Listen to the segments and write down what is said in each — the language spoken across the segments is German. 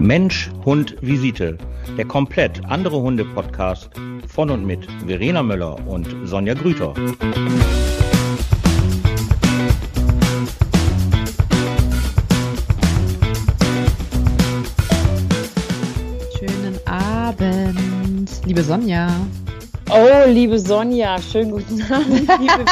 Mensch, Hund, Visite. Der komplett andere Hunde-Podcast von und mit Verena Möller und Sonja Grüter. Schönen Abend, liebe Sonja. Oh, liebe Sonja, schönen guten Abend, liebe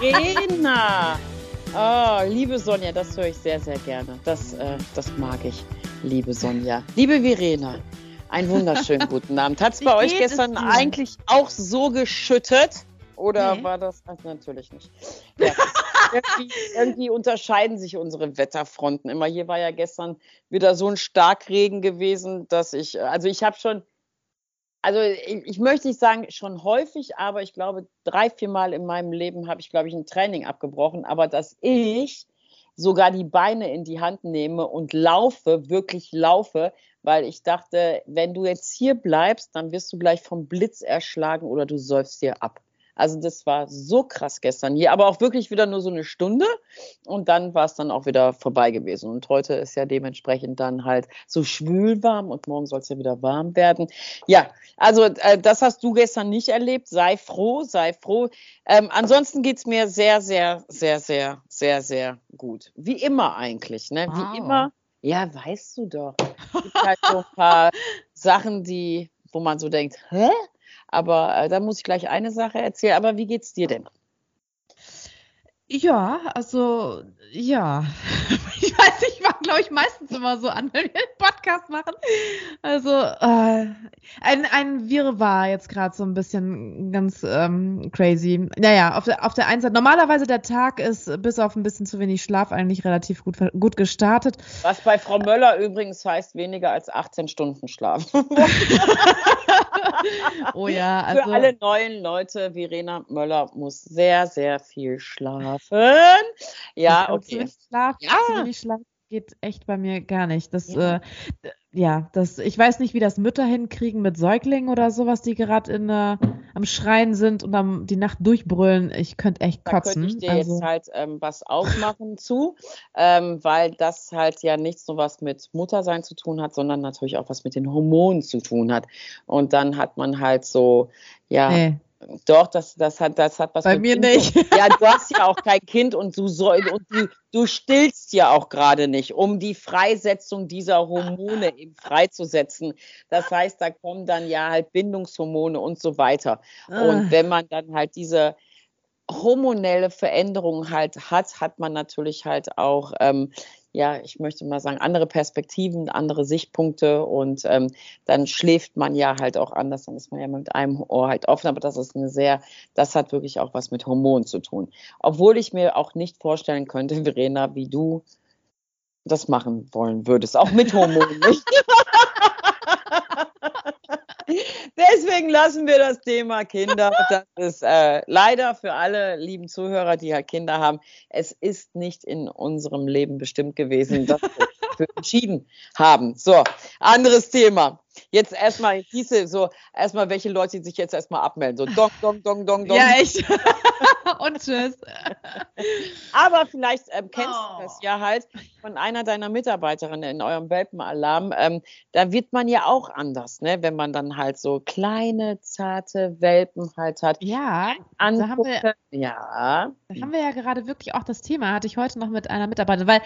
Verena. Oh, liebe Sonja, das höre ich sehr, sehr gerne. Das, äh, das mag ich, liebe Sonja. Liebe Verena, einen wunderschönen guten Abend. Hat es bei euch gestern eigentlich auch so geschüttet? Oder nee. war das Ach, natürlich nicht? Ja. irgendwie, irgendwie, unterscheiden sich unsere Wetterfronten immer. Hier war ja gestern wieder so ein Starkregen gewesen, dass ich, also ich habe schon also ich, ich, möchte nicht sagen schon häufig, aber ich glaube, drei, vier Mal in meinem Leben habe ich, glaube ich, ein Training abgebrochen. Aber dass ich sogar die Beine in die Hand nehme und laufe, wirklich laufe, weil ich dachte, wenn du jetzt hier bleibst, dann wirst du gleich vom Blitz erschlagen oder du säufst dir ab. Also das war so krass gestern hier, aber auch wirklich wieder nur so eine Stunde und dann war es dann auch wieder vorbei gewesen. Und heute ist ja dementsprechend dann halt so schwül warm und morgen soll es ja wieder warm werden. Ja, also äh, das hast du gestern nicht erlebt. Sei froh, sei froh. Ähm, ansonsten geht's mir sehr, sehr, sehr, sehr, sehr, sehr gut. Wie immer eigentlich, ne? Wow. Wie immer. Ja, weißt du doch. Es gibt halt so ein paar Sachen, die, wo man so denkt, hä? Aber äh, da muss ich gleich eine Sache erzählen. Aber wie geht's dir denn? Ja, also ja. Ich weiß, ich war, glaube ich, meistens immer so an, wenn wir einen Podcast machen. Also äh, ein, ein Wirrwarr jetzt gerade so ein bisschen ganz ähm, crazy. Naja, auf der, auf der einen Seite, normalerweise der Tag ist bis auf ein bisschen zu wenig Schlaf eigentlich relativ gut, gut gestartet. Was bei Frau Möller übrigens heißt weniger als 18 Stunden Schlaf. oh ja, also. Für alle neuen Leute, Verena Möller muss sehr, sehr viel schlafen. Ja, okay. Schlaf, ja. Schlaf geht echt bei mir gar nicht. Das, ja. Äh, ja, das, ich weiß nicht, wie das Mütter hinkriegen mit Säuglingen oder sowas, die gerade in äh, am Schreien sind und am, die Nacht durchbrüllen. Ich könnte echt kotzen. Da könnte ich dir also. jetzt halt ähm, was aufmachen zu, ähm, weil das halt ja nichts nur was mit Muttersein zu tun hat, sondern natürlich auch was mit den Hormonen zu tun hat. Und dann hat man halt so, ja, nee. Doch, das, das, hat, das hat was Bei mir kind nicht. Ja, du hast ja auch kein Kind und du soll, und du, du stillst ja auch gerade nicht, um die Freisetzung dieser Hormone eben freizusetzen. Das heißt, da kommen dann ja halt Bindungshormone und so weiter. Und ah. wenn man dann halt diese hormonelle Veränderung halt hat, hat man natürlich halt auch ähm, ja, ich möchte mal sagen, andere Perspektiven, andere Sichtpunkte und ähm, dann schläft man ja halt auch anders, dann ist man ja mit einem Ohr halt offen, aber das ist eine sehr, das hat wirklich auch was mit Hormonen zu tun. Obwohl ich mir auch nicht vorstellen könnte, Verena, wie du das machen wollen würdest, auch mit Hormonen nicht. Deswegen lassen wir das Thema Kinder. Das ist äh, leider für alle lieben Zuhörer, die halt Kinder haben. Es ist nicht in unserem Leben bestimmt gewesen, dass wir entschieden haben. So, anderes Thema. Jetzt erstmal hieße so, erstmal welche Leute sich jetzt erstmal abmelden. So dong, dong, dong, dong, dong. Ja, echt. Und tschüss. Aber vielleicht ähm, kennst oh. du das ja halt von einer deiner Mitarbeiterinnen in eurem Welpenalarm. Ähm, da wird man ja auch anders, ne? wenn man dann halt so kleine, zarte Welpen halt hat. Ja, da haben wir, ja. Da haben wir ja gerade wirklich auch das Thema, hatte ich heute noch mit einer Mitarbeiterin, weil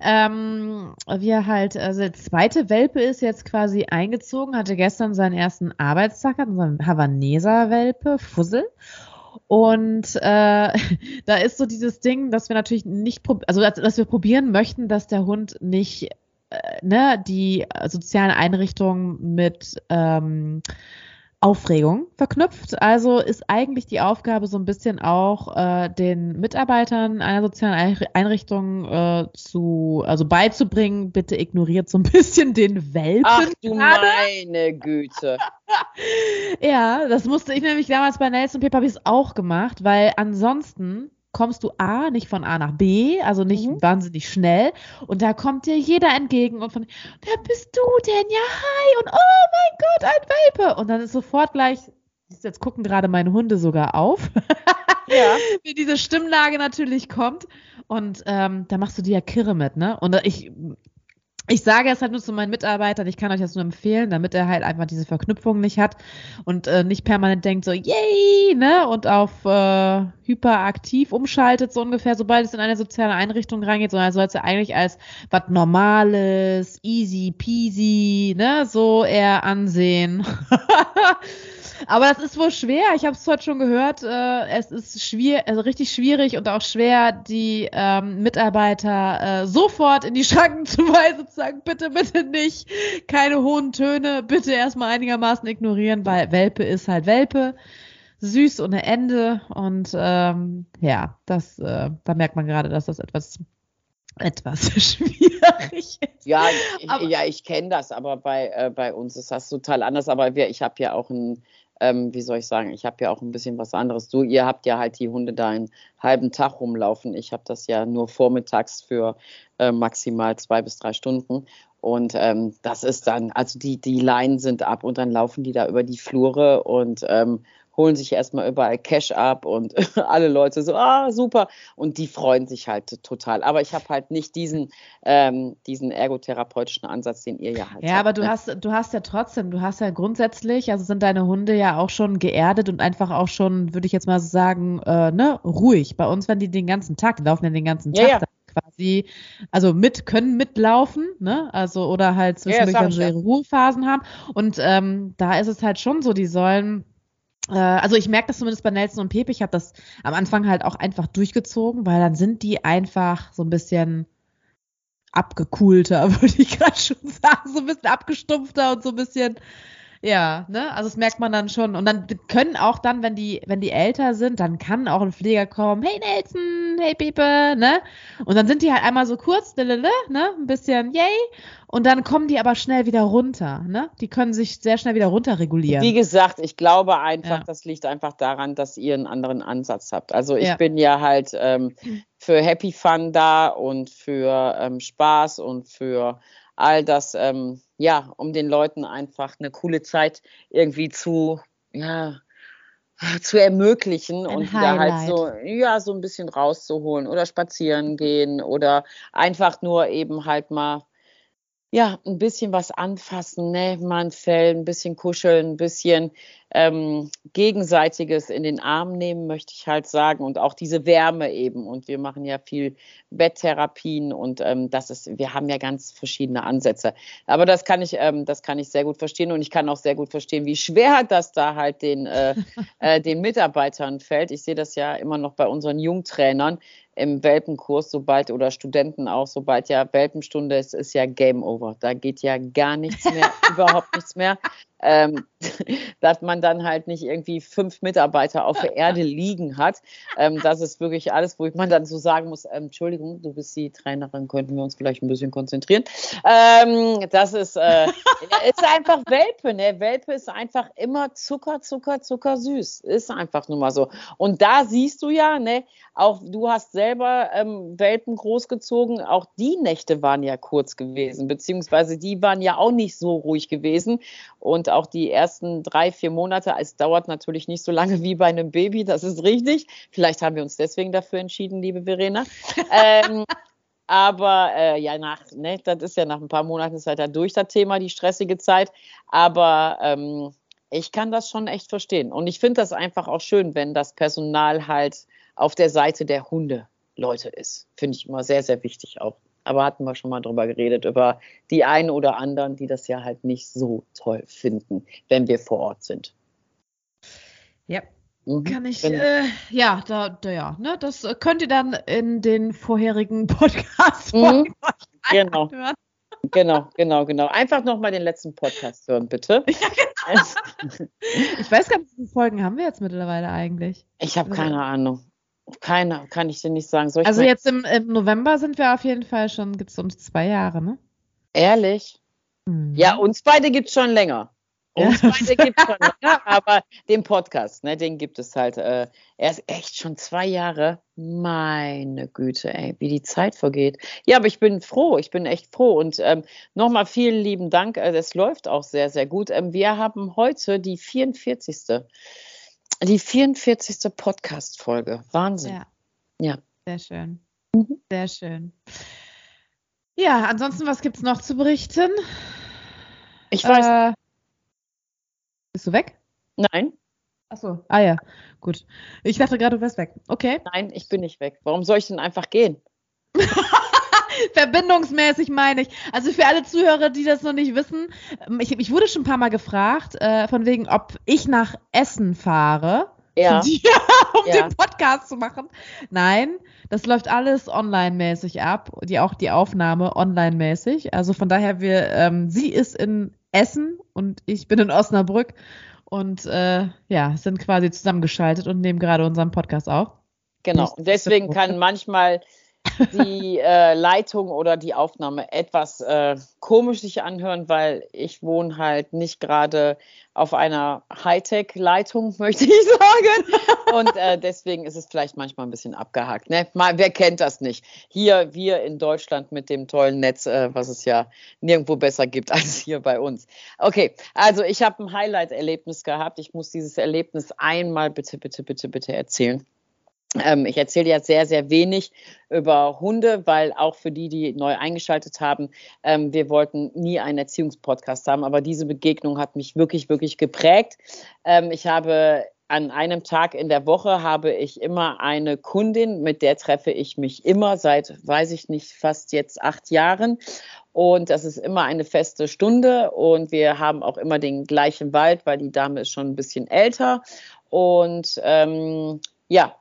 ähm, wir halt, also der zweite Welpe ist jetzt quasi eingezogen, hatte gestern seinen ersten Arbeitstag, hat unseren Havaneser-Welpe, Fussel. Und äh, da ist so dieses Ding, dass wir natürlich nicht, also dass wir probieren möchten, dass der Hund nicht äh, ne, die sozialen Einrichtungen mit ähm, Aufregung verknüpft. Also ist eigentlich die Aufgabe so ein bisschen auch äh, den Mitarbeitern einer sozialen Einrichtung äh, zu, also beizubringen, bitte ignoriert so ein bisschen den Welpen. Ach du meine Güte. ja, das musste ich nämlich damals bei Nelson Paper auch gemacht, weil ansonsten kommst du A, nicht von A nach B, also nicht mhm. wahnsinnig schnell. Und da kommt dir jeder entgegen und von, wer bist du denn? Ja, hi. Und oh mein Gott, ein Welpe. Und dann ist sofort gleich, jetzt gucken gerade meine Hunde sogar auf. Ja. Wie diese Stimmlage natürlich kommt. Und ähm, da machst du dir ja Kirre mit, ne? Und ich ich sage es halt nur zu meinen Mitarbeitern, ich kann euch das nur empfehlen, damit er halt einfach diese Verknüpfung nicht hat und äh, nicht permanent denkt so, yay, ne, und auf äh, hyperaktiv umschaltet, so ungefähr, sobald es in eine soziale Einrichtung reingeht, sondern er soll es ja eigentlich als was Normales, easy peasy, ne, so eher ansehen. Aber das ist wohl schwer. Ich habe es heute schon gehört. Äh, es ist schwierig, also richtig schwierig und auch schwer, die ähm, Mitarbeiter äh, sofort in die Schranken zu weisen, zu sagen, bitte, bitte nicht, keine hohen Töne, bitte erstmal einigermaßen ignorieren, weil Welpe ist halt Welpe. Süß ohne Ende. Und ähm, ja, das, äh, da merkt man gerade, dass das etwas etwas schwierig ist. Ja, ich, ja, ich kenne das, aber bei, äh, bei uns ist das total anders. Aber wir, ich habe ja auch ein ähm, wie soll ich sagen, ich habe ja auch ein bisschen was anderes. Du, ihr habt ja halt die Hunde da einen halben Tag rumlaufen. Ich habe das ja nur vormittags für äh, maximal zwei bis drei Stunden. Und ähm, das ist dann, also die, die Leinen sind ab und dann laufen die da über die Flure und ähm, holen sich erstmal überall Cash ab und alle Leute so, ah, super. Und die freuen sich halt total. Aber ich habe halt nicht diesen, ähm, diesen ergotherapeutischen Ansatz, den ihr ja halt Ja, habt, aber du ne? hast, du hast ja trotzdem, du hast ja grundsätzlich, also sind deine Hunde ja auch schon geerdet und einfach auch schon, würde ich jetzt mal sagen, äh, ne, ruhig. Bei uns, wenn die den ganzen Tag, laufen ja den ganzen Tag. Ja, ja quasi, also mit, können mitlaufen, ne? Also oder halt zwischendurch, ja, wenn sie ihre Ruhephasen haben. Und ähm, da ist es halt schon so, die sollen also ich merke das zumindest bei Nelson und Pepe. Ich habe das am Anfang halt auch einfach durchgezogen, weil dann sind die einfach so ein bisschen abgekulter, würde ich gerade schon sagen, so ein bisschen abgestumpfter und so ein bisschen ja, ne? Also das merkt man dann schon. Und dann können auch dann, wenn die, wenn die älter sind, dann kann auch ein Pfleger kommen, hey Nelson, hey Pepe, ne? Und dann sind die halt einmal so kurz, ne? Ein bisschen yay. Und dann kommen die aber schnell wieder runter, ne? Die können sich sehr schnell wieder runterregulieren. Wie gesagt, ich glaube einfach, ja. das liegt einfach daran, dass ihr einen anderen Ansatz habt. Also ich ja. bin ja halt ähm, für Happy Fun da und für ähm, Spaß und für all das, ähm, ja, um den Leuten einfach eine coole Zeit irgendwie zu, ja, zu ermöglichen ein und da halt so, ja, so ein bisschen rauszuholen oder spazieren gehen oder einfach nur eben halt mal ja, ein bisschen was anfassen, ne? mal ein Fell, ein bisschen kuscheln, ein bisschen ähm, Gegenseitiges in den Arm nehmen, möchte ich halt sagen. Und auch diese Wärme eben. Und wir machen ja viel Betttherapien und ähm, das ist, wir haben ja ganz verschiedene Ansätze. Aber das kann ich, ähm, das kann ich sehr gut verstehen und ich kann auch sehr gut verstehen, wie schwer das da halt den, äh, äh, den Mitarbeitern fällt. Ich sehe das ja immer noch bei unseren Jungtrainern im Welpenkurs, sobald oder Studenten auch, sobald ja Welpenstunde ist, ist ja Game Over. Da geht ja gar nichts mehr, überhaupt nichts mehr ähm, dass man dann halt nicht irgendwie fünf Mitarbeiter auf der Erde liegen hat. Ähm, das ist wirklich alles, wo man dann so sagen muss, ähm, Entschuldigung, du bist die Trainerin, könnten wir uns vielleicht ein bisschen konzentrieren. Ähm, das ist, äh, ist einfach Welpe, ne? Welpe ist einfach immer Zucker, Zucker, Zucker süß. Ist einfach nur mal so. Und da siehst du ja, ne, auch du hast selber ähm, Welpen großgezogen, auch die Nächte waren ja kurz gewesen, beziehungsweise die waren ja auch nicht so ruhig gewesen. Und auch die ersten drei, vier Monate, es dauert natürlich nicht so lange wie bei einem Baby, das ist richtig. Vielleicht haben wir uns deswegen dafür entschieden, liebe Verena. ähm, aber äh, ja, nach, ne, das ist ja nach ein paar Monaten ist halt da durch das Thema, die stressige Zeit. Aber ähm, ich kann das schon echt verstehen. Und ich finde das einfach auch schön, wenn das Personal halt auf der Seite der Hunde-Leute ist. Finde ich immer sehr, sehr wichtig auch aber hatten wir schon mal drüber geredet, über die einen oder anderen, die das ja halt nicht so toll finden, wenn wir vor Ort sind. Ja. Mhm. Kann ich, äh, ja, da, da, ja, ne, das könnt ihr dann in den vorherigen Podcasts mhm. genau. hören. Genau, genau, genau. Einfach nochmal den letzten Podcast hören, bitte. Ja, genau. ich weiß gar nicht, wie viele Folgen haben wir jetzt mittlerweile eigentlich? Ich habe also keine Ahnung. Keine, kann ich dir nicht sagen. also jetzt im, im, November sind wir auf jeden Fall schon, gibt es uns zwei Jahre, ne? Ehrlich? Mhm. Ja, uns beide gibt es schon länger. Uns ja. beide gibt es schon länger, aber den Podcast, ne, den gibt es halt. Äh, er ist echt schon zwei Jahre. Meine Güte, ey, wie die Zeit vergeht. Ja, aber ich bin froh, ich bin echt froh. Und ähm, nochmal vielen lieben Dank. Äh, es läuft auch sehr, sehr gut. Ähm, wir haben heute die 44. Die 44. Podcast-Folge. Wahnsinn. Ja. ja. Sehr schön. Mhm. Sehr schön. Ja, ansonsten, was gibt's noch zu berichten? Ich weiß. Äh, bist du weg? Nein, Achso, ah ja, gut. Ich dachte gerade, du wärst weg. Okay. nein, ich bin nicht weg. Warum soll ich denn einfach gehen? Verbindungsmäßig meine ich. Also für alle Zuhörer, die das noch nicht wissen, ähm, ich, ich wurde schon ein paar Mal gefragt, äh, von wegen, ob ich nach Essen fahre. Ja. Dir, um Ja. den Podcast zu machen. Nein, das läuft alles online-mäßig ab, die auch die Aufnahme online-mäßig. Also von daher, wir, ähm, sie ist in Essen und ich bin in Osnabrück und äh, ja, sind quasi zusammengeschaltet und nehmen gerade unseren Podcast auf. Genau. Und deswegen kann manchmal die äh, Leitung oder die Aufnahme etwas äh, komisch sich anhören, weil ich wohne halt nicht gerade auf einer Hightech-Leitung, möchte ich sagen. Und äh, deswegen ist es vielleicht manchmal ein bisschen abgehakt. Ne? Mal, wer kennt das nicht? Hier, wir in Deutschland mit dem tollen Netz, äh, was es ja nirgendwo besser gibt als hier bei uns. Okay, also ich habe ein Highlight-Erlebnis gehabt. Ich muss dieses Erlebnis einmal bitte, bitte, bitte, bitte erzählen. Ähm, ich erzähle ja sehr, sehr wenig über Hunde, weil auch für die, die neu eingeschaltet haben, ähm, wir wollten nie einen Erziehungspodcast haben, aber diese Begegnung hat mich wirklich, wirklich geprägt. Ähm, ich habe an einem Tag in der Woche habe ich immer eine Kundin, mit der treffe ich mich immer seit, weiß ich nicht, fast jetzt acht Jahren. Und das ist immer eine feste Stunde und wir haben auch immer den gleichen Wald, weil die Dame ist schon ein bisschen älter. Und ähm, ja,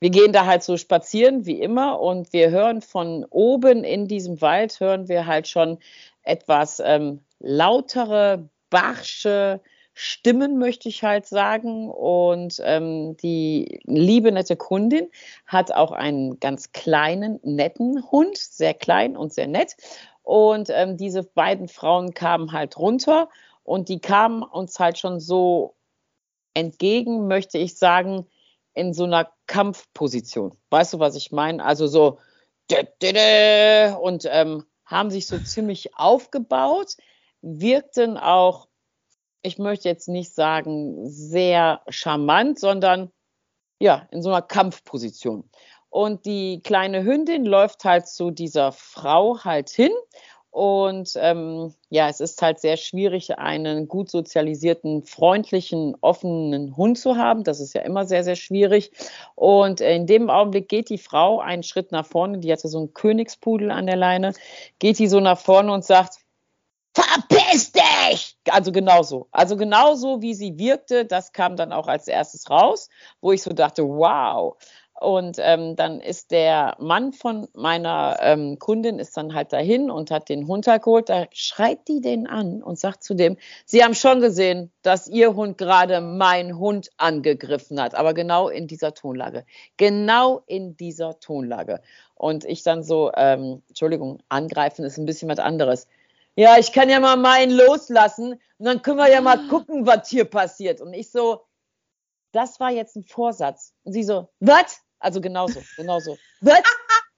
wir gehen da halt so spazieren wie immer und wir hören von oben in diesem Wald, hören wir halt schon etwas ähm, lautere, barsche Stimmen, möchte ich halt sagen. Und ähm, die liebe, nette Kundin hat auch einen ganz kleinen, netten Hund, sehr klein und sehr nett. Und ähm, diese beiden Frauen kamen halt runter und die kamen uns halt schon so entgegen, möchte ich sagen, in so einer Kampfposition. Weißt du, was ich meine? Also so und ähm, haben sich so ziemlich aufgebaut, wirkten auch, ich möchte jetzt nicht sagen sehr charmant, sondern ja, in so einer Kampfposition. Und die kleine Hündin läuft halt zu dieser Frau halt hin. Und ähm, ja, es ist halt sehr schwierig, einen gut sozialisierten, freundlichen, offenen Hund zu haben. Das ist ja immer sehr, sehr schwierig. Und in dem Augenblick geht die Frau einen Schritt nach vorne. Die hatte so einen Königspudel an der Leine. Geht die so nach vorne und sagt, verpiss dich! Also genauso. Also genauso, wie sie wirkte, das kam dann auch als erstes raus, wo ich so dachte, wow. Und ähm, dann ist der Mann von meiner ähm, Kundin ist dann halt dahin und hat den Hund halt geholt. Da schreit die den an und sagt zu dem, Sie haben schon gesehen, dass Ihr Hund gerade meinen Hund angegriffen hat, aber genau in dieser Tonlage. Genau in dieser Tonlage. Und ich dann so, ähm, Entschuldigung, angreifen ist ein bisschen was anderes. Ja, ich kann ja mal meinen loslassen und dann können wir ja mal gucken, was hier passiert. Und ich so, das war jetzt ein Vorsatz. Und sie so, was? Also genauso, genauso. Was?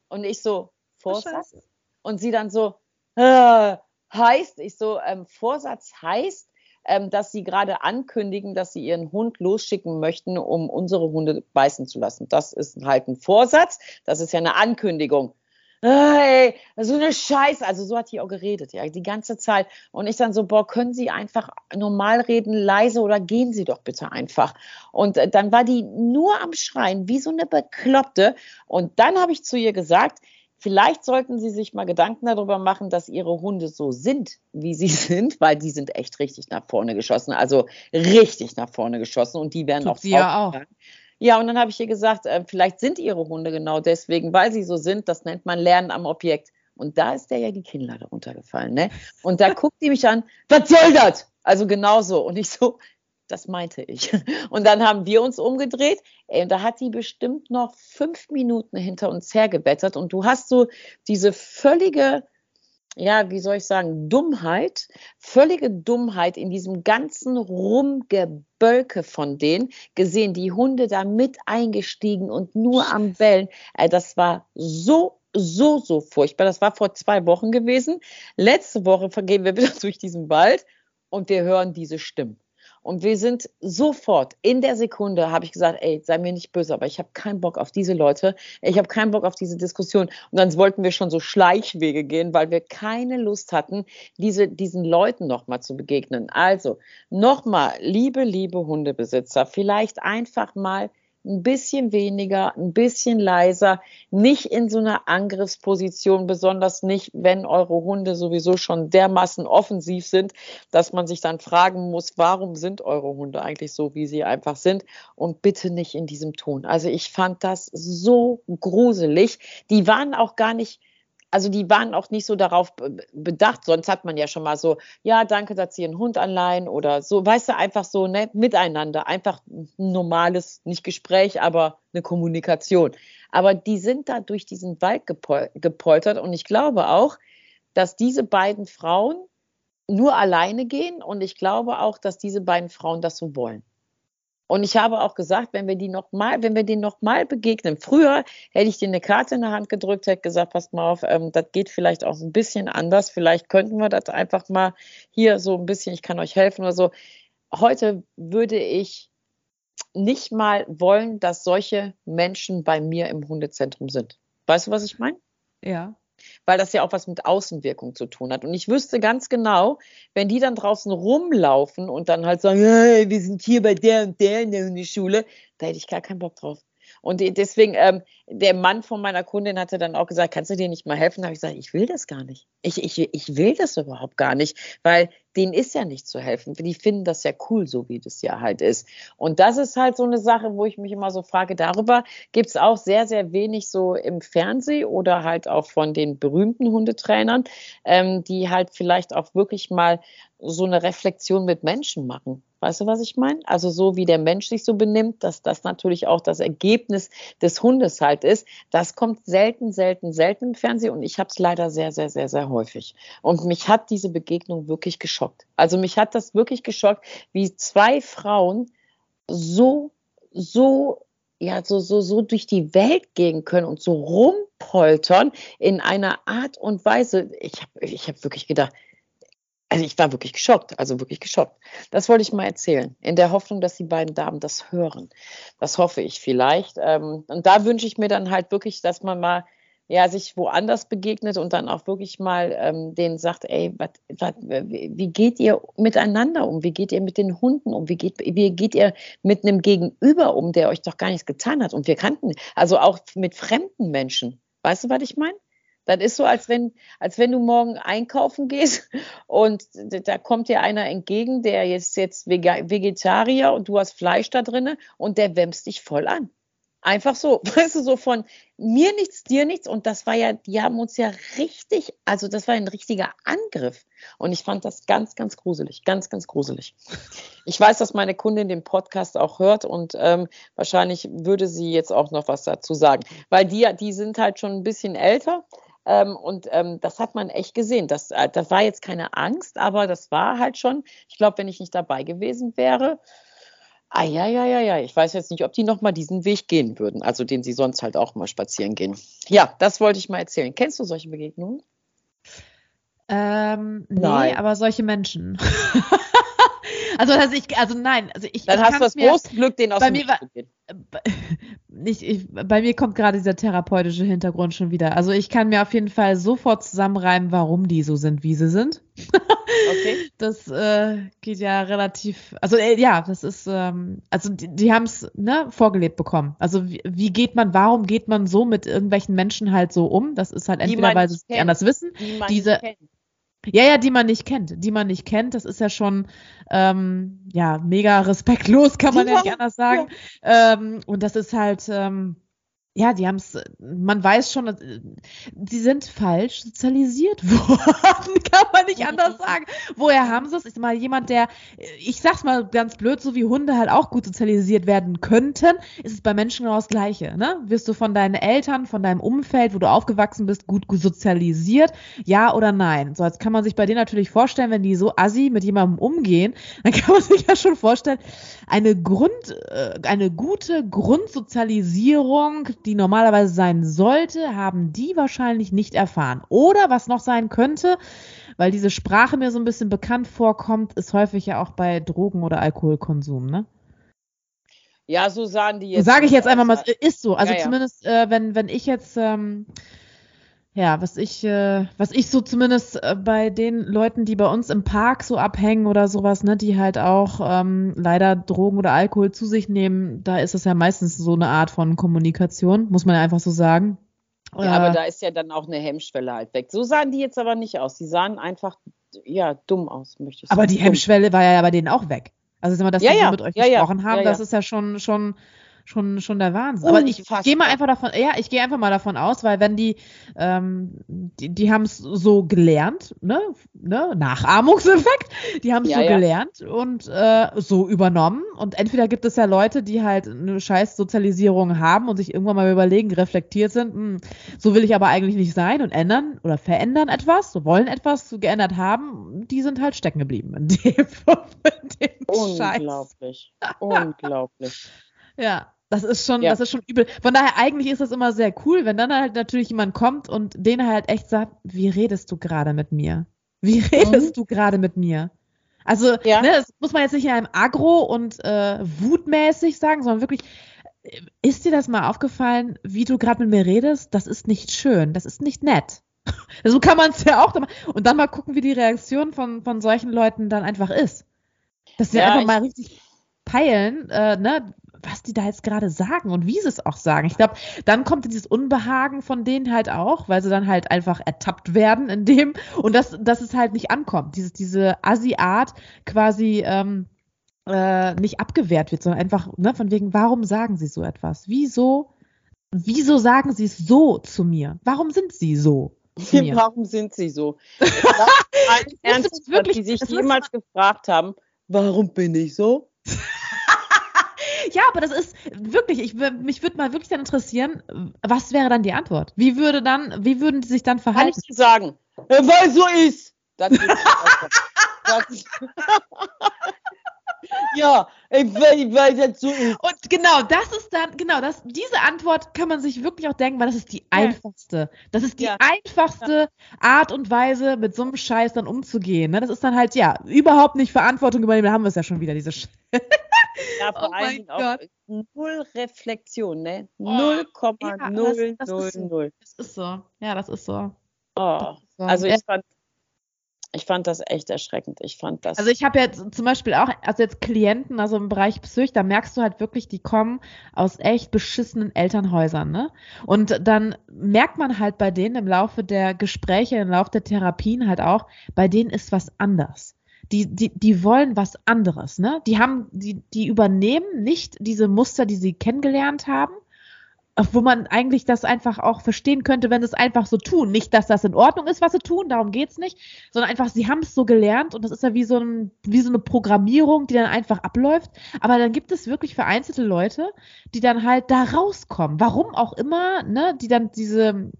Und ich so, Vorsatz? Und sie dann so, äh, heißt, ich so, ähm, Vorsatz heißt, ähm, dass sie gerade ankündigen, dass sie ihren Hund losschicken möchten, um unsere Hunde beißen zu lassen. Das ist halt ein Vorsatz. Das ist ja eine Ankündigung. Hey, so eine Scheiße. Also so hat die auch geredet, ja, die ganze Zeit. Und ich dann so, boah, können Sie einfach normal reden, leise oder gehen Sie doch bitte einfach. Und äh, dann war die nur am Schreien, wie so eine Bekloppte. Und dann habe ich zu ihr gesagt, vielleicht sollten Sie sich mal Gedanken darüber machen, dass Ihre Hunde so sind, wie sie sind, weil die sind echt richtig nach vorne geschossen. Also richtig nach vorne geschossen und die werden Tut auch sie ja auch. Ja, und dann habe ich ihr gesagt, äh, vielleicht sind ihre Hunde genau deswegen, weil sie so sind. Das nennt man Lernen am Objekt. Und da ist der ja die Kinnlade runtergefallen, ne? Und da guckt die mich an, was soll das? Also genauso. Und ich so, das meinte ich. Und dann haben wir uns umgedreht. Ey, und da hat die bestimmt noch fünf Minuten hinter uns hergebettert. Und du hast so diese völlige, ja, wie soll ich sagen, Dummheit, völlige Dummheit in diesem ganzen Rumgebölke von denen gesehen. Die Hunde da mit eingestiegen und nur am Bellen. Ey, das war so so, so furchtbar. Das war vor zwei Wochen gewesen. Letzte Woche gehen wir wieder durch diesen Wald und wir hören diese Stimmen. Und wir sind sofort in der Sekunde, habe ich gesagt, ey, sei mir nicht böse, aber ich habe keinen Bock auf diese Leute. Ich habe keinen Bock auf diese Diskussion. Und dann wollten wir schon so Schleichwege gehen, weil wir keine Lust hatten, diese, diesen Leuten nochmal zu begegnen. Also nochmal, liebe, liebe Hundebesitzer, vielleicht einfach mal ein bisschen weniger, ein bisschen leiser, nicht in so einer Angriffsposition, besonders nicht, wenn eure Hunde sowieso schon dermaßen offensiv sind, dass man sich dann fragen muss, warum sind eure Hunde eigentlich so, wie sie einfach sind und bitte nicht in diesem Ton. Also ich fand das so gruselig. Die waren auch gar nicht also die waren auch nicht so darauf bedacht, sonst hat man ja schon mal so, ja, danke, dass Sie einen Hund anleihen oder so, weißt du, einfach so ne, miteinander, einfach ein normales, nicht Gespräch, aber eine Kommunikation. Aber die sind da durch diesen Wald gepol gepoltert. Und ich glaube auch, dass diese beiden Frauen nur alleine gehen. Und ich glaube auch, dass diese beiden Frauen das so wollen. Und ich habe auch gesagt, wenn wir die noch mal, wenn wir denen noch mal begegnen, früher hätte ich dir eine Karte in der Hand gedrückt, hätte gesagt, passt mal auf, ähm, das geht vielleicht auch ein bisschen anders. Vielleicht könnten wir das einfach mal hier so ein bisschen, ich kann euch helfen oder so. Heute würde ich nicht mal wollen, dass solche Menschen bei mir im Hundezentrum sind. Weißt du, was ich meine? Ja weil das ja auch was mit Außenwirkung zu tun hat. Und ich wüsste ganz genau, wenn die dann draußen rumlaufen und dann halt sagen, hey, wir sind hier bei der und der in der Schule, da hätte ich gar keinen Bock drauf. Und deswegen, ähm, der Mann von meiner Kundin hatte dann auch gesagt, kannst du dir nicht mal helfen? Da habe ich gesagt, ich will das gar nicht. Ich, ich, ich will das überhaupt gar nicht, weil denen ist ja nicht zu helfen. Die finden das ja cool, so wie das ja halt ist. Und das ist halt so eine Sache, wo ich mich immer so frage, darüber gibt es auch sehr, sehr wenig so im Fernsehen oder halt auch von den berühmten Hundetrainern, ähm, die halt vielleicht auch wirklich mal so eine Reflexion mit Menschen machen. Weißt du, was ich meine? Also so wie der Mensch sich so benimmt, dass das natürlich auch das Ergebnis des Hundes halt ist. Das kommt selten, selten, selten im Fernsehen und ich habe es leider sehr, sehr, sehr, sehr häufig. Und mich hat diese Begegnung wirklich geschockt. Also mich hat das wirklich geschockt, wie zwei Frauen so, so ja, so, so, so durch die Welt gehen können und so rumpoltern in einer Art und Weise. Ich habe ich hab wirklich gedacht, also ich war wirklich geschockt, also wirklich geschockt. Das wollte ich mal erzählen, in der Hoffnung, dass die beiden Damen das hören. Das hoffe ich vielleicht. Ähm, und da wünsche ich mir dann halt wirklich, dass man mal ja, sich woanders begegnet und dann auch wirklich mal ähm, denen sagt, ey, wat, wat, wie geht ihr miteinander um? Wie geht ihr mit den Hunden um? Wie geht, wie geht ihr mit einem Gegenüber um, der euch doch gar nichts getan hat? Und wir kannten, also auch mit fremden Menschen. Weißt du, was ich meine? Das ist so, als wenn, als wenn du morgen einkaufen gehst und da kommt dir einer entgegen, der ist jetzt Vegetarier und du hast Fleisch da drin und der wämst dich voll an. Einfach so, weißt du, so von mir nichts, dir nichts. Und das war ja, die haben uns ja richtig, also das war ein richtiger Angriff. Und ich fand das ganz, ganz gruselig, ganz, ganz gruselig. Ich weiß, dass meine Kundin den Podcast auch hört und ähm, wahrscheinlich würde sie jetzt auch noch was dazu sagen, weil die, die sind halt schon ein bisschen älter. Ähm, und ähm, das hat man echt gesehen. Das, äh, das war jetzt keine Angst, aber das war halt schon, ich glaube, wenn ich nicht dabei gewesen wäre, Ah, ja, ja, ja, ja. Ich weiß jetzt nicht, ob die nochmal diesen Weg gehen würden, also den sie sonst halt auch mal spazieren gehen. Ja, das wollte ich mal erzählen. Kennst du solche Begegnungen? Ähm, nee, Nein. aber solche Menschen. Also, also ich, also nein, also ich. Dann ich hast du das große Glück, den aus bei dem mir gehen. Nicht, ich, bei mir kommt gerade dieser therapeutische Hintergrund schon wieder. Also ich kann mir auf jeden Fall sofort zusammenreimen, warum die so sind, wie sie sind. okay. Das äh, geht ja relativ, also äh, ja, das ist, ähm, also die, die haben es ne, vorgelebt bekommen. Also wie, wie, geht man, warum geht man so mit irgendwelchen Menschen halt so um? Das ist halt entweder, weil sie es nicht anders wissen. Die diese, ja, ja, die man nicht kennt. Die man nicht kennt, das ist ja schon ähm, ja mega respektlos, kann man ja, ja nicht anders sagen. Ja. Ähm, und das ist halt, ähm, ja, die haben es, man weiß schon, sie sind falsch sozialisiert worden, kann man nicht anders sagen. Woher haben sie es? Ist mal jemand, der, ich sag's mal ganz blöd, so wie Hunde halt auch gut sozialisiert werden könnten, ist es bei Menschen genau das Gleiche. Ne? Wirst du von deinen Eltern, von deinem Umfeld, wo du aufgewachsen bist, gut, sozialisiert? Ja oder nein? So, jetzt kann man sich bei denen natürlich vorstellen, wenn die so assi mit jemandem umgehen, dann kann man sich ja schon vorstellen, eine Grund, äh, eine gute Grundsozialisierung die normalerweise sein sollte, haben die wahrscheinlich nicht erfahren. Oder was noch sein könnte, weil diese Sprache mir so ein bisschen bekannt vorkommt, ist häufig ja auch bei Drogen- oder Alkoholkonsum, ne? Ja, so sahen die jetzt. Sage ich jetzt einfach mal, ist so. Also Ja, ja. zumindest, äh, wenn, wenn ich jetzt, ähm, ja, was ich, äh, was ich so zumindest äh, bei den Leuten, die bei uns im Park so abhängen oder sowas, ne, die halt auch ähm, leider Drogen oder Alkohol zu sich nehmen, da ist es ja meistens so eine Art von Kommunikation, muss man ja einfach so sagen. Ja, aber Äh, da ist ja dann auch eine Hemmschwelle halt weg. So sahen die jetzt aber nicht aus. Die sahen einfach, ja, dumm aus, möchte ich sagen. aber die. Hemmschwelle war ja bei denen auch weg. Also sag mal, dass Ja, wir ja, mit euch ja, gesprochen haben, ja, ja. das ist ja schon, schon, schon, schon der Wahnsinn. Aber ich gehe mal einfach davon, ja, ich gehe einfach mal davon aus, weil wenn die, ähm, die, die haben es so gelernt, ne, ne, Nachahmungseffekt, die haben es Ja, so ja. gelernt und äh, so übernommen. Und entweder gibt es ja Leute, die halt eine scheiß Sozialisierung haben und sich irgendwann mal überlegen, reflektiert sind, hm, so will ich aber eigentlich nicht sein und ändern oder verändern etwas, so wollen etwas so geändert haben, die sind halt stecken geblieben in dem, in dem Scheiß. Unglaublich. Unglaublich. Ja, das ist schon, Ja. das ist schon übel. Von daher eigentlich ist das immer sehr cool, wenn dann halt natürlich jemand kommt und den halt echt sagt, wie redest du gerade mit mir? Wie redest du gerade mit mir? Also, Mhm. Ja. ne, das muss man jetzt nicht in einem Agro und äh, wutmäßig sagen, sondern wirklich, äh, ist dir das mal aufgefallen, wie du gerade mit mir redest? Das ist nicht schön, das ist nicht nett. So kann man es ja auch. Und dann mal gucken, wie die Reaktion von, von solchen Leuten dann einfach ist. Dass wir Ja, einfach mal richtig peilen, äh, ne, was die da jetzt gerade sagen und wie sie es auch sagen. Ich glaube, dann kommt dieses Unbehagen von denen halt auch, weil sie dann halt einfach ertappt werden in dem und dass, dass es halt nicht ankommt. Dieses, diese Assi-Art quasi ähm, äh, nicht abgewehrt wird, sondern einfach, ne, von wegen, warum sagen sie so etwas? Wieso, wieso sagen sie es so zu mir? Warum sind sie so zu mir? Warum sind sie so? Müsste Ernstes, man wirklich- die sich das jemals gefragt haben, warum bin ich so? Ja, aber das ist wirklich, ich, mich würde mal wirklich dann interessieren, was wäre dann die Antwort? Wie würde dann, wie würden die sich dann Kann verhalten? ich dir sagen, äh, weil so ist. Das ist das. ja, ich weil, weil das so ist. Und genau, das ist dann, genau, das, diese Antwort kann man sich wirklich auch denken, weil das ist die einfachste. Das ist die Ja. einfachste Art und Weise, mit so einem Scheiß dann umzugehen. Ne? Das ist dann halt, ja, überhaupt nicht Verantwortung übernehmen. Da haben wir es ja schon wieder, diese Sch Ja, vor Oh allen mein Dingen auch null Reflexion, ne? Oh, 0,000. das- das ist so. Das ist so. Ja, das ist so. Oh. so. Also Ja. ich fand, ich fand das echt erschreckend. Ich fand das. Also ich habe jetzt zum Beispiel auch, also jetzt Klienten, also im Bereich Psych, da merkst du halt wirklich, die kommen aus echt beschissenen Elternhäusern, ne? Und dann merkt man halt bei denen im Laufe der Gespräche, im Laufe der Therapien halt auch, bei denen ist was anders. Die, die, die wollen was anderes, ne? Die haben, die, die übernehmen nicht diese Muster, die sie kennengelernt haben, wo man eigentlich das einfach auch verstehen könnte, wenn sie es einfach so tun. Nicht, dass das in Ordnung ist, was sie tun, darum geht's nicht, sondern einfach, sie haben es so gelernt und das ist ja wie so, ein, wie so eine Programmierung, die dann einfach abläuft. Aber dann gibt es wirklich vereinzelte Leute, die dann halt da rauskommen. Warum auch immer, ne, die dann diese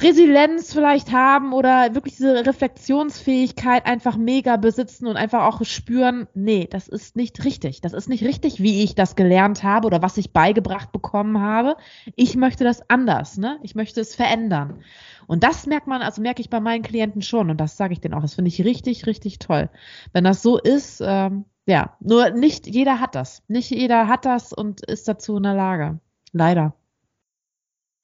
Resilienz vielleicht haben oder wirklich diese Reflexionsfähigkeit einfach mega besitzen und einfach auch spüren, nee, das ist nicht richtig. Das ist nicht richtig, wie ich das gelernt habe oder was ich beigebracht bekommen habe. Ich möchte das anders, ne? Ich möchte es verändern. Und das merkt man, also merke ich bei meinen Klienten schon und das sage ich denen auch. Das finde ich richtig, richtig toll. Wenn das so ist, ähm, ja, nur nicht jeder hat das. Nicht jeder hat das und ist dazu in der Lage. Leider.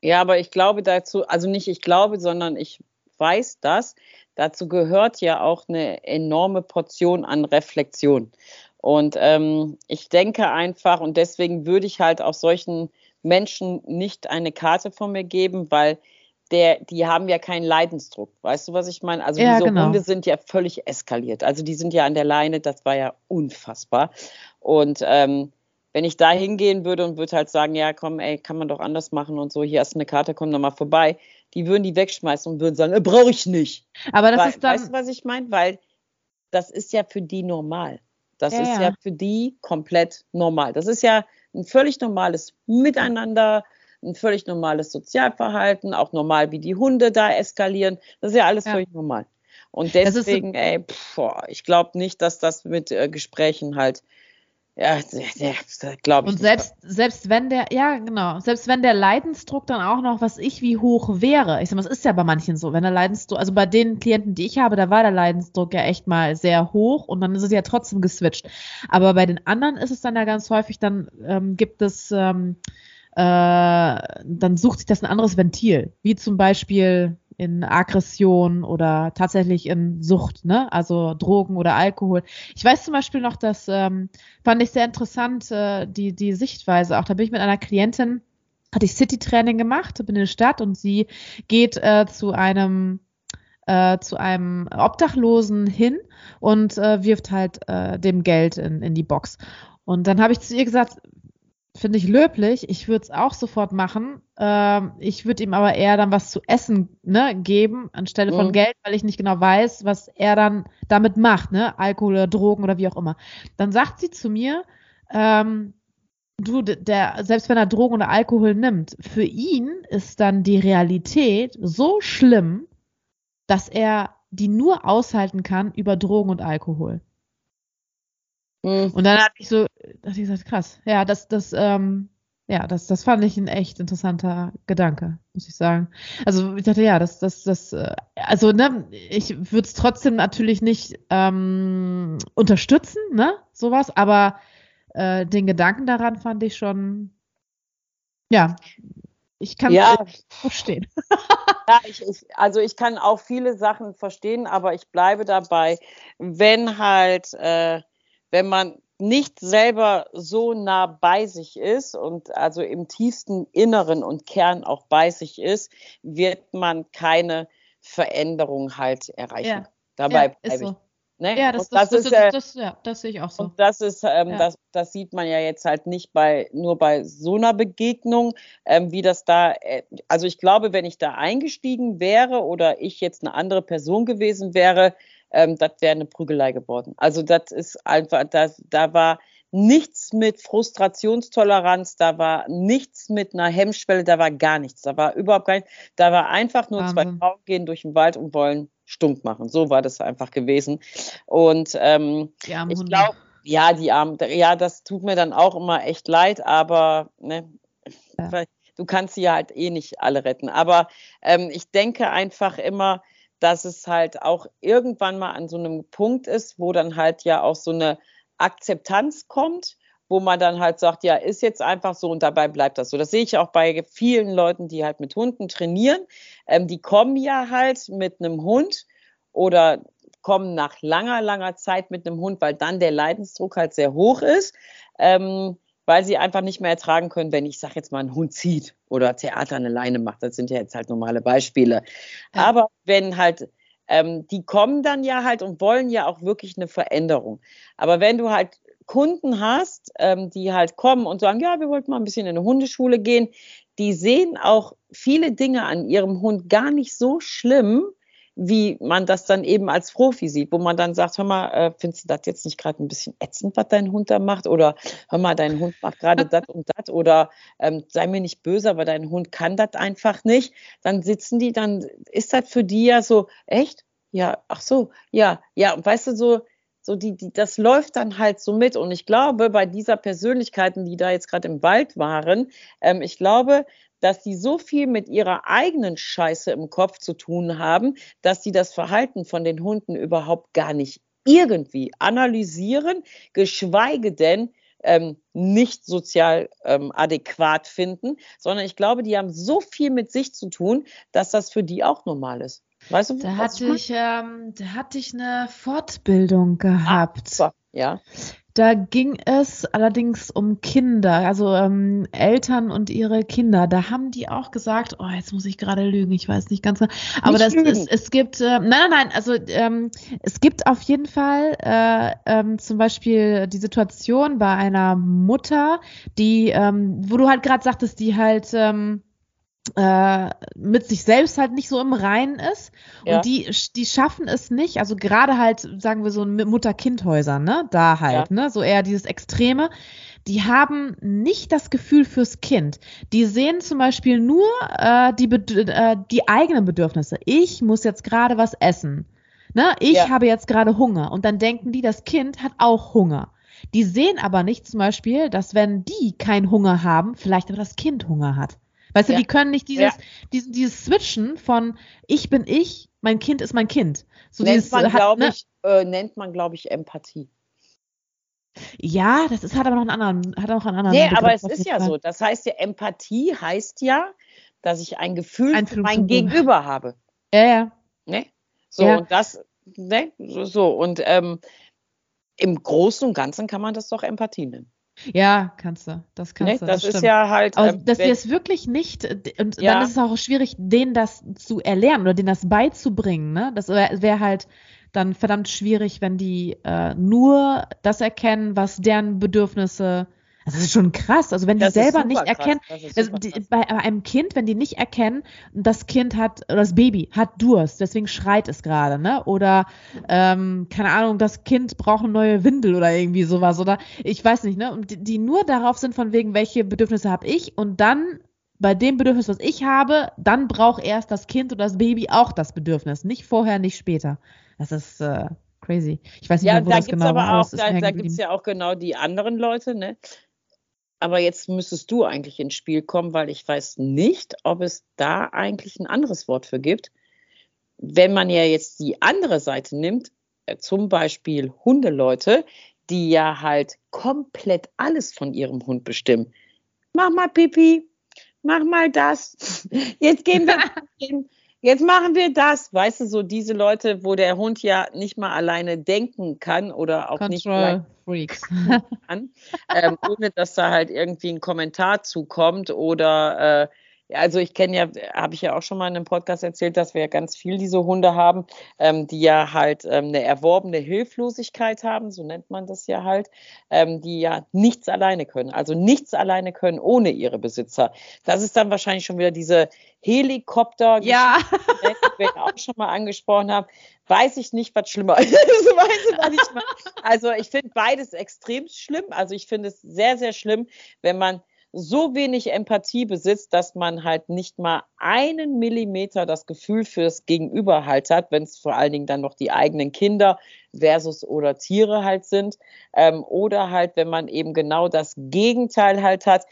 Ja, aber ich glaube dazu, also nicht ich glaube, sondern ich weiß das. Dazu gehört ja auch eine enorme Portion an Reflexion. Und ähm, ich denke einfach, und deswegen würde ich halt auch solchen Menschen nicht eine Karte von mir geben, weil der, die haben ja keinen Leidensdruck. Weißt du, was ich meine? Also Ja, diese genau. Hunde sind ja völlig eskaliert. Also die sind ja an der Leine, das war ja unfassbar. Und ähm, wenn ich da hingehen würde und würde halt sagen, ja, komm, ey, kann man doch anders machen und so, hier hast eine Karte, komm doch mal vorbei, die würden die wegschmeißen und würden sagen, äh, brauche ich nicht. Aber das Weil, ist dann. weißt du, was ich meine? Weil das ist ja für die normal. Das Ja, ist ja. ja für die komplett normal. Das ist ja ein völlig normales Miteinander, ein völlig normales Sozialverhalten, auch normal, wie die Hunde da eskalieren. Das ist ja alles Ja. völlig normal. Und ist so- deswegen, ey, pff, ich glaube nicht, dass das mit äh, Gesprächen halt Ja, glaube ich. Und selbst, selbst wenn der, ja, genau, selbst wenn der Leidensdruck dann auch noch, was ich wie hoch wäre, ich sag mal, es ist ja bei manchen so, wenn der Leidensdruck, also bei den Klienten, die ich habe, da war der Leidensdruck ja echt mal sehr hoch und dann ist es ja trotzdem geswitcht. Aber bei den anderen ist es dann ja ganz häufig, dann ähm, gibt es, ähm, äh, dann sucht sich das ein anderes Ventil, wie zum Beispiel in Aggression oder tatsächlich in Sucht, ne? Also Drogen oder Alkohol. Ich weiß zum Beispiel noch, dass ähm, fand ich sehr interessant, äh, die, die Sichtweise. Auch da bin ich mit einer Klientin, hatte ich City-Training gemacht, bin in der Stadt und sie geht äh, zu einem äh, zu einem Obdachlosen hin und äh, wirft halt äh, dem Geld in, in die Box. Und dann habe ich zu ihr gesagt, finde ich löblich. Ich würde es auch sofort machen. Ähm, ich würde ihm aber eher dann was zu essen ne, geben, anstelle von mhm. Geld, weil ich nicht genau weiß, was er dann damit macht, ne? Alkohol oder Drogen oder wie auch immer. Dann sagt sie zu mir, ähm, du, der, selbst wenn er Drogen oder Alkohol nimmt, für ihn ist dann die Realität so schlimm, dass er die nur aushalten kann über Drogen und Alkohol. Mhm. Und dann hatte ich so, dachte ich gesagt, krass. Ja, das, das, ähm, ja, das, das fand ich ein echt interessanter Gedanke, muss ich sagen. Also ich dachte, ja, das, das, das, äh, also ne, ich würde es trotzdem natürlich nicht ähm, unterstützen, ne, sowas, aber äh, den Gedanken daran fand ich schon, ja, ich kann ja. verstehen. ja, ich, ich, also ich kann auch viele Sachen verstehen, aber ich bleibe dabei, wenn halt äh, wenn man nicht selber so nah bei sich ist und also im tiefsten Inneren und Kern auch bei sich ist, wird man keine Veränderung halt erreichen. Ja. Dabei ja, bleibe ich. So. Ne? Ja, das, das, das, ist, äh, das, ja, das sehe ich auch so. Und das ist, ähm, ja. das, das sieht man ja jetzt halt nicht bei nur bei so einer Begegnung, ähm, wie das da. Äh, also ich glaube, wenn ich da eingestiegen wäre oder ich jetzt eine andere Person gewesen wäre, ähm, das wäre eine Prügelei geworden. Also das ist einfach, das, da war nichts mit Frustrationstoleranz, da war nichts mit einer Hemmschwelle, da war gar nichts, da war überhaupt gar nichts, da war einfach nur Wahnsinn. zwei Frauen gehen durch den Wald und wollen stunk machen. So war das einfach gewesen. Und ähm, ich glaube, ja, die Armen, ja, das tut mir dann auch immer echt leid, aber ne, ja. du kannst sie ja halt eh nicht alle retten. Aber ähm, ich denke einfach immer, dass es halt auch irgendwann mal an so einem Punkt ist, wo dann halt ja auch so eine Akzeptanz kommt, wo man dann halt sagt, ja, ist jetzt einfach so und dabei bleibt das so. Das sehe ich auch bei vielen Leuten, die halt mit Hunden trainieren. Ähm, die kommen ja halt mit einem Hund oder kommen nach langer, langer Zeit mit einem Hund, weil dann der Leidensdruck halt sehr hoch ist. Ähm, weil sie einfach nicht mehr ertragen können, wenn ich sage jetzt mal ein Hund zieht oder Theater eine Leine macht. Das sind ja jetzt halt normale Beispiele. Ja. Aber wenn halt ähm, die kommen dann ja halt und wollen ja auch wirklich eine Veränderung. Aber wenn du halt Kunden hast, ähm, die halt kommen und sagen, ja, wir wollten mal ein bisschen in eine Hundeschule gehen, die sehen auch viele Dinge an ihrem Hund gar nicht so schlimm, wie man das dann eben als Profi sieht, wo man dann sagt, hör mal, äh, findest du das jetzt nicht gerade ein bisschen ätzend, was dein Hund da macht? Oder hör mal, dein Hund macht gerade das und das oder ähm, sei mir nicht böse, aber dein Hund kann das einfach nicht. Dann sitzen die, dann ist das für die ja so, echt? Ja, ach so, ja, ja, und weißt du, so, so die, die, das läuft dann halt so mit. Und ich glaube, bei dieser Persönlichkeiten, die da jetzt gerade im Wald waren, ähm, ich glaube, dass die so viel mit ihrer eigenen Scheiße im Kopf zu tun haben, dass sie das Verhalten von den Hunden überhaupt gar nicht irgendwie analysieren, geschweige denn ähm, nicht sozial ähm, adäquat finden, sondern ich glaube, die haben so viel mit sich zu tun, dass das für die auch normal ist. Weißt du, da hatte ich, ähm, da hatte ich eine Fortbildung gehabt. Ah, ja. Da ging es allerdings um Kinder, also ähm, Eltern und ihre Kinder. Da haben die auch gesagt, oh, jetzt muss ich gerade lügen, ich weiß nicht ganz genau. Aber das ist, es gibt, äh, nein, nein, nein, also ähm, es gibt auf jeden Fall äh, ähm, zum Beispiel die Situation bei einer Mutter, die, ähm, wo du halt gerade sagtest, die halt ähm, äh, mit sich selbst halt nicht so im Reinen ist. Ja. Und die, die schaffen es nicht, also gerade halt, sagen wir so, Mutter-Kind-Häusern, ne? Da halt, ja. ne? So eher dieses Extreme. Die haben nicht das Gefühl fürs Kind. Die sehen zum Beispiel nur äh, die, äh, die eigenen Bedürfnisse. Ich muss jetzt gerade was essen. Ne? Ich ja. habe jetzt gerade Hunger. Und dann denken die, das Kind hat auch Hunger. Die sehen aber nicht zum Beispiel, dass wenn die keinen Hunger haben, vielleicht aber das Kind Hunger hat. Weißt ja. du, die können nicht dieses, ja. dieses, dieses Switchen von ich bin ich, mein Kind ist mein Kind. So nennt, dieses, man, hat, ne? ich, äh, nennt man, glaube ich, Empathie. Ja, das ist, hat aber noch einen anderen, hat auch einen anderen. Nee, Begriff, aber es ist ja so. Das heißt ja, Empathie heißt ja, dass ich ein Gefühl ein für mein Gegenüber habe. Ja, ja. Ne? So, ja. und das, ne? So, so. und ähm, im Großen und Ganzen kann man das doch Empathie nennen. Ja, kannst du. Das kannst ne? du. Das, das ist ja halt. Aber ähm, dass wir es wirklich nicht, und ja. dann ist es auch schwierig, denen das zu erlernen oder denen das beizubringen. Ne? Das wäre wär halt dann verdammt schwierig, wenn die äh, nur das erkennen, was deren Bedürfnisse das ist schon krass. Also wenn die das selber nicht erkennen, also die, bei einem Kind, wenn die nicht erkennen, das Kind hat, oder das Baby hat Durst, deswegen schreit es gerade, ne? Oder ähm, keine Ahnung, das Kind braucht eine neue Windel oder irgendwie sowas. Oder ich weiß nicht, ne? Und die, die nur darauf sind, von wegen, welche Bedürfnisse habe ich und dann bei dem Bedürfnis, was ich habe, dann braucht erst das Kind oder das Baby auch das Bedürfnis. Nicht vorher, nicht später. Das ist äh, crazy. Ich weiß nicht, ja, mehr, wo da das gibt's genau aber. Auch, da da gibt es ja auch genau die anderen Leute, ne? Aber jetzt müsstest du eigentlich ins Spiel kommen, weil ich weiß nicht, ob es da eigentlich ein anderes Wort für gibt. Wenn man ja jetzt die andere Seite nimmt, äh, zum Beispiel Hundeleute, die ja halt komplett alles von ihrem Hund bestimmen. Mach mal Pipi, mach mal das. Jetzt gehen wir jetzt machen wir das. Weißt du, so diese Leute, wo der Hund ja nicht mal alleine denken kann oder auch Control nicht Freaks. kann, ähm, ohne dass da halt irgendwie ein Kommentar zukommt oder äh, also ich kenne ja, habe ich ja auch schon mal in einem Podcast erzählt, dass wir ja ganz viel diese Hunde haben, ähm, die ja halt ähm, eine erworbene Hilflosigkeit haben, so nennt man das ja halt, ähm, die ja nichts alleine können, also nichts alleine können ohne ihre Besitzer. Das ist dann wahrscheinlich schon wieder diese Helikopter, ja. die wir auch schon mal angesprochen haben. Weiß ich nicht, was schlimmer ist. also ich finde beides extrem schlimm. Also ich finde es sehr, sehr schlimm, wenn man so wenig Empathie besitzt, dass man halt nicht mal einen Millimeter das Gefühl fürs Gegenüber halt hat, wenn es vor allen Dingen dann noch die eigenen Kinder versus oder Tiere halt sind. Ähm, oder halt, wenn man eben genau das Gegenteil halt hat,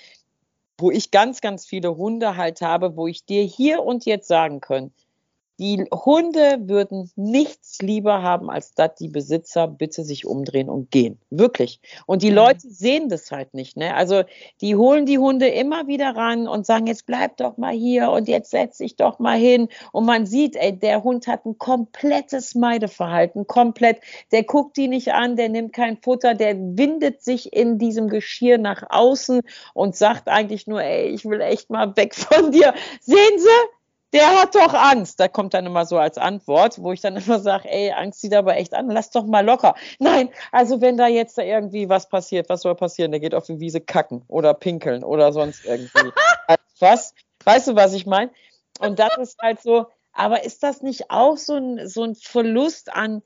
wo ich ganz, ganz viele Hunde halt habe, wo ich dir hier und jetzt sagen kann, die Hunde würden nichts lieber haben, als dass die Besitzer bitte sich umdrehen und gehen. Wirklich. Und die Leute sehen das halt nicht. Ne? Also die holen die Hunde immer wieder ran und sagen, jetzt bleib doch mal hier und jetzt setz dich doch mal hin. Und man sieht, ey, der Hund hat ein komplettes Meideverhalten, komplett. Der guckt die nicht an, der nimmt kein Futter, der windet sich in diesem Geschirr nach außen und sagt eigentlich nur, ey, ich will echt mal weg von dir. Sehen Sie? Der hat doch Angst. Da kommt dann immer so als Antwort, wo ich dann immer sage, ey, Angst sieht aber echt an, lass doch mal locker. Nein, also wenn da jetzt da irgendwie was passiert, was soll passieren? Der geht auf die Wiese kacken oder pinkeln oder sonst irgendwie. was? Weißt du, was ich meine? Und das ist halt so, aber ist das nicht auch so ein, so ein Verlust an,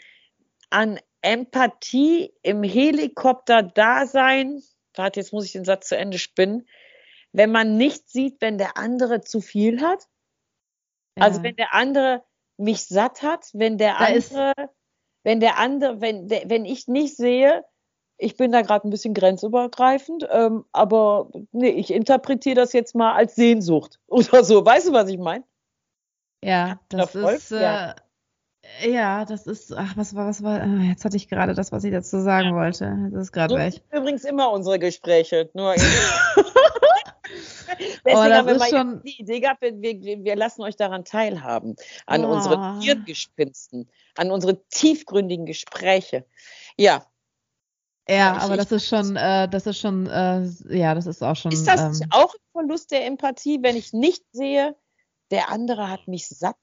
an Empathie im Helikopter-Dasein? Warte, jetzt muss ich den Satz zu Ende spinnen. Wenn man nicht sieht, wenn der andere zu viel hat? Also wenn der andere mich satt hat, wenn der da andere, wenn der andere, wenn, der, wenn ich nicht sehe, ich bin da gerade ein bisschen grenzübergreifend, ähm, aber nee, ich interpretiere das jetzt mal als Sehnsucht oder so. Weißt du, was ich meine? Ja, das ist. Äh, ja. das ist. Ach, was war, was war. Ah, jetzt hatte ich gerade das, was ich dazu sagen wollte. Das ist gerade so weg. Übrigens immer unsere Gespräche. Nur Deswegen oh, haben wir mal schon... die Idee gehabt, wir, wir, wir, lassen euch daran teilhaben, an oh. unseren Hirngespinsten, an unsere tiefgründigen Gespräche. Ja. Ja, aber das ist schon, äh, das ist schon, äh, ja, das ist auch schon. Ist das ähm, auch ein Verlust der Empathie, wenn ich nicht sehe, der andere hat mich satt?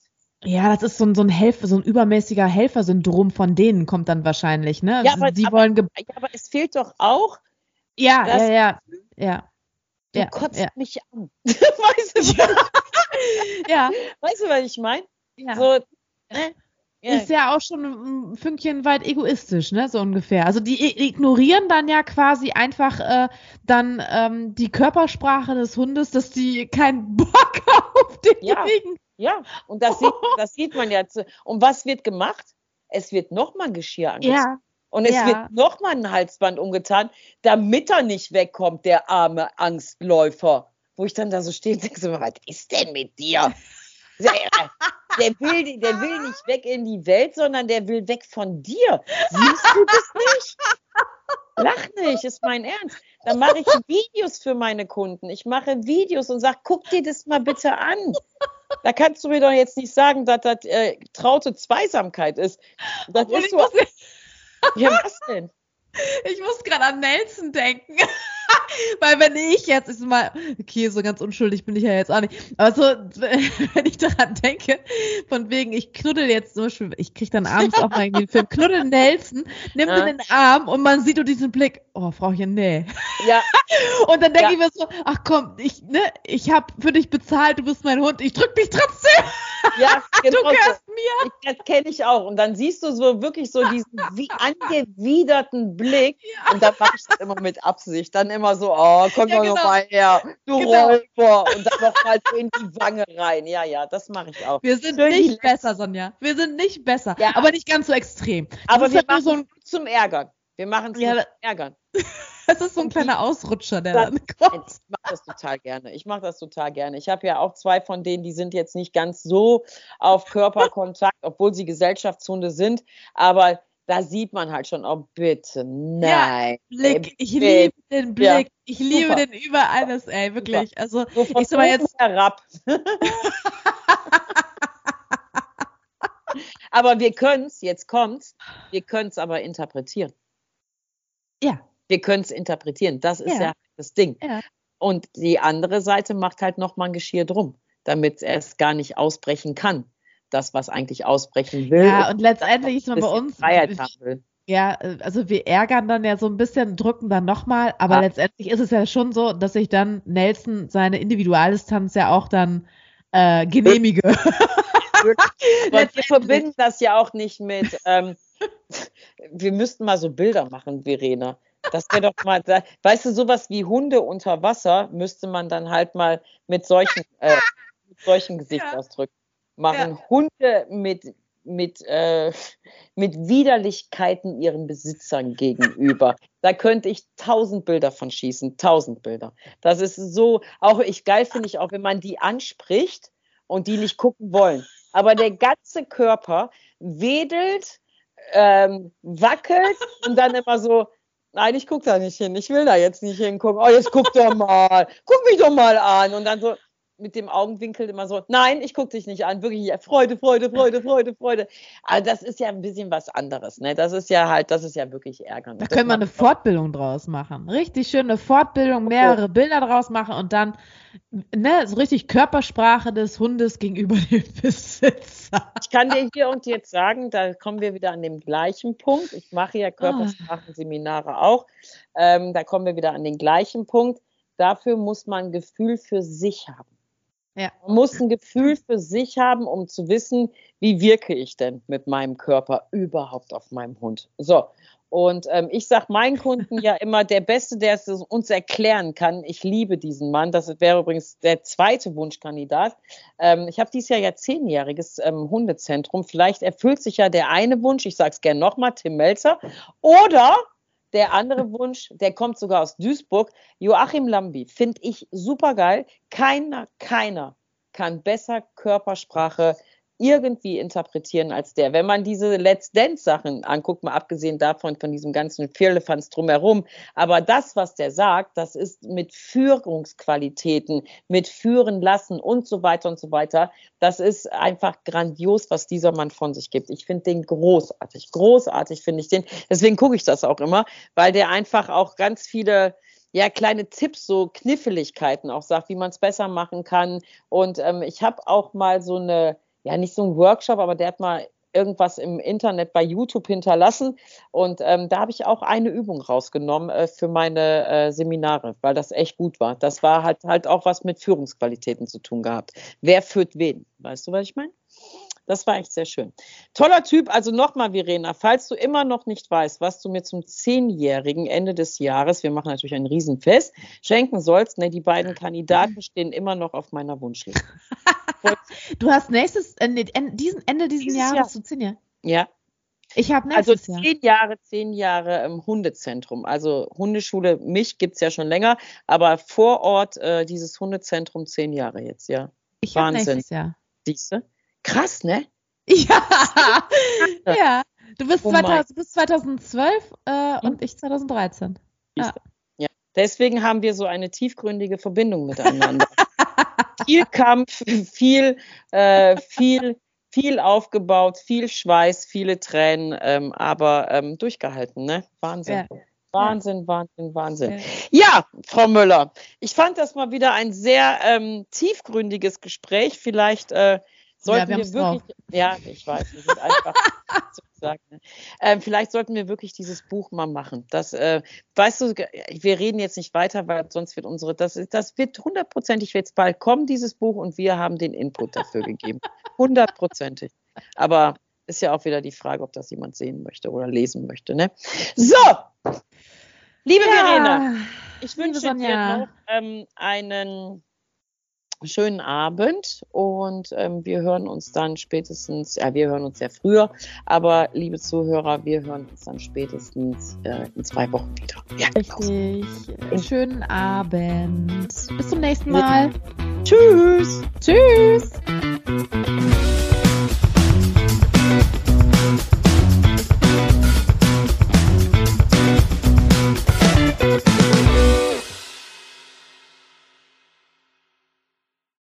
Ja, das ist so ein, so ein Helfer, so ein übermäßiger Helfersyndrom von denen kommt dann wahrscheinlich, ne? Ja, aber, Sie aber, wollen ja, aber es fehlt doch auch. Ja, ja, ja, ja. Du ja, kotzt ja. mich an. weißt du, ja. ja. Weißt du, was ich meine? Ja. So, ne? Ja. Ist ja auch schon ein Fünkchen weit egoistisch, ne, so ungefähr. Also die ignorieren dann ja quasi einfach äh, dann ähm, die Körpersprache des Hundes, dass die keinen Bock auf den ja. kriegen. Ja, und das sieht, das sieht man ja. Und was wird gemacht? Es wird nochmal Geschirr angezogen. Ja. Und es Ja. wird nochmal ein Halsband umgetan, damit er nicht wegkommt, der arme Angstläufer. Wo ich dann da so stehe und denke, so, was ist denn mit dir? Der, der, will, der will nicht weg in die Welt, sondern der will weg von dir. Siehst du das nicht? Lach nicht, ist mein Ernst. Dann mache ich Videos für meine Kunden. Ich mache Videos und sage, guck dir das mal bitte an. Da kannst du mir doch jetzt nicht sagen, dass das äh, traute Zweisamkeit ist. Das ist ich, so, muss, ja, was denn? ich muss gerade an Nelson denken. Weil wenn ich jetzt, ist mal, okay, so ganz unschuldig bin ich ja jetzt auch nicht, aber so, wenn ich daran denke, von wegen, ich knuddel jetzt zum Beispiel, ich krieg dann abends auch mal irgendwie einen Film, knuddel Nelson, nimm Ja. den Arm und man sieht nur diesen Blick, oh, Frauchen, nee. Ja, Und dann denke Ja. ich mir so, ach komm, ich, ne, ich hab für dich bezahlt, du bist mein Hund, ich drück dich trotzdem, ja, du genau. so. gehörst mir. Ich, das kenne ich auch. Und dann siehst du so wirklich so diesen wie angewiderten Blick. Und dann mache ich das immer mit Absicht. Dann immer so, oh, komm Ja, doch genau. noch mal her, du Genau. Räuber. Und dann noch mal so in die Wange rein. Ja, ja, das mache ich auch. Wir sind Schön nicht besser, Sonja. Wir sind nicht besser, Ja. aber nicht ganz so extrem. Das Aber wir halt machen so ein, zum Ärgern. Wir machen es Ja, zum Ärgern. das ist so ein kleiner Ausrutscher, der dann kommt. Ich mache das total gerne. Ich mache das total gerne. Ich habe ja auch zwei von denen, die sind jetzt nicht ganz so auf Körperkontakt, obwohl sie Gesellschaftshunde sind. Aber da sieht man halt schon, oh bitte, nein. Blick, ich bitte. liebe den Ja, Blick, ich liebe super. den über alles, ey, wirklich. Also, So ich sag mal jetzt, herab. aber wir können es, jetzt kommt's, wir können es aber interpretieren. ja, Wir können es interpretieren. Das ist Ja. ja, das Ding. Ja. Und die andere Seite macht halt nochmal ein Geschirr drum, damit es gar nicht ausbrechen kann. Das, was eigentlich ausbrechen will. ja, und letztendlich ist man bei uns, Freiheit haben will. ja, äh, also wir ärgern dann ja so ein bisschen, drücken dann nochmal, aber Ja. letztendlich ist es ja schon so, dass ich dann Nelson seine Individualdistanz ja auch dann äh, genehmige. Wir verbinden das ja auch nicht mit, ähm, wir müssten mal so Bilder machen, Verena. Das wäre doch mal, weißt du, sowas wie Hunde unter Wasser müsste man dann halt mal mit solchen, äh, mit solchen Gesichtsausdrücken machen. Hunde mit, mit, äh, mit Widerlichkeiten ihren Besitzern gegenüber. Da könnte ich tausend Bilder von schießen, tausend Bilder. Das ist so, auch ich geil finde ich auch, wenn man die anspricht und die nicht gucken wollen. Aber der ganze Körper wedelt, ähm, wackelt und dann immer so, nein, ich gucke da nicht hin, ich will da jetzt nicht hingucken. Oh, jetzt guck doch mal, guck mich doch mal an. Und dann so mit dem Augenwinkel immer so, nein, ich gucke dich nicht an, wirklich ja, Freude, Freude, Freude, Freude, Freude. Aber das ist ja ein bisschen was anderes, ne? Das ist ja halt, das ist ja wirklich ärgernd. Da können wir eine Fortbildung draus machen. Richtig schöne Fortbildung, mehrere Bilder draus machen und dann ne, so richtig Körpersprache des Hundes gegenüber dem Besitzer. Ich kann dir hier und jetzt sagen, da kommen wir wieder an den gleichen Punkt. Ich mache Ah. ja Körpersprachenseminare auch. Ähm, da kommen wir wieder an den gleichen Punkt. Dafür muss man ein Gefühl für sich haben. Ja. Man muss ein Gefühl für sich haben, um zu wissen, wie wirke ich denn mit meinem Körper überhaupt auf meinem Hund. So. Und ähm, ich sage meinen Kunden ja immer, der Beste, der es uns erklären kann, ich liebe diesen Mann, das wäre übrigens der zweite Wunschkandidat. Ähm, ich habe dieses Jahr ja zehnjähriges ähm, Hundezentrum. Vielleicht erfüllt sich ja der eine Wunsch, ich sage es gerne nochmal, Tim Melzer. Oder der andere Wunsch, der kommt sogar aus Duisburg, Joachim Lambi, finde ich super geil. Keiner, keiner kann besser Körpersprache irgendwie interpretieren als der. Wenn man diese Let's Dance Sachen anguckt, mal abgesehen davon, von diesem ganzen Firlefanz drumherum, aber das, was der sagt, das ist mit Führungsqualitäten, mit Führen lassen und so weiter und so weiter. Das ist einfach grandios, was dieser Mann von sich gibt. Ich finde den großartig. Großartig finde ich den. Deswegen gucke ich das auch immer, weil der einfach auch ganz viele ja, kleine Tipps, so Kniffeligkeiten auch sagt, wie man es besser machen kann. Und ähm, ich habe auch mal so eine, ja, nicht so ein Workshop, aber der hat mal irgendwas im Internet bei YouTube hinterlassen. Und ähm, da habe ich auch eine Übung rausgenommen äh, für meine äh, Seminare, weil das echt gut war. Das war halt halt auch was mit Führungsqualitäten zu tun gehabt. Wer führt wen? Weißt du, was ich meine? Das war echt sehr schön. Toller Typ. Also nochmal, Verena, falls du immer noch nicht weißt, was du mir zum zehnjährigen Ende des Jahres, wir machen natürlich ein Riesenfest, schenken sollst, ne, die beiden Kandidaten stehen immer noch auf meiner Wunschliste. Du hast nächstes, äh, nee, en- diesen, Ende dieses Dieses Jahres Jahr. zu zehn Jahre. Ja. Ich habe Also nächstes zehn Jahre, zehn Jahre im Hundezentrum. Also Hundeschule, mich gibt es ja schon länger, aber vor Ort äh, dieses Hundezentrum zehn Jahre jetzt, ja. Ich Wahnsinn. nächstes Jahr. Siehst du? Krass, ne? Ja, ja. Du bist, Oh mein. 2000, du bist 2012 äh, und ich 2013. Ja. Ja. Deswegen haben wir so eine tiefgründige Verbindung miteinander. viel Kampf, viel, äh, viel, viel aufgebaut, viel Schweiß, viele Tränen, ähm, aber ähm, durchgehalten, ne? Wahnsinn. Ja. Wahnsinn, Wahnsinn, Wahnsinn. Ja. Ja, Frau Müller, ich fand das mal wieder ein sehr ähm, tiefgründiges Gespräch. Vielleicht äh, sollten wir wir, haben's wirklich, ja, ich weiß, wir sind einfach sozusagen, ne? ähm, vielleicht sollten wir wirklich dieses Buch mal machen. Das, äh, weißt du, wir reden jetzt nicht weiter, weil sonst wird unsere, das, das wird hundertprozentig jetzt bald kommen, dieses Buch, und wir haben den Input dafür gegeben. Hundertprozentig. Aber ist ja auch wieder die Frage, ob das jemand sehen möchte oder lesen möchte. Ne? So, liebe Verena, ich wünsche dir noch ähm, einen schönen Abend und ähm, wir hören uns dann spätestens, ja, wir hören uns ja früher, aber liebe Zuhörer, wir hören uns dann spätestens äh, in zwei Wochen wieder. Ja, genau. Richtig. Schönen Abend. Bis zum nächsten Mal. Tschüss. Tschüss.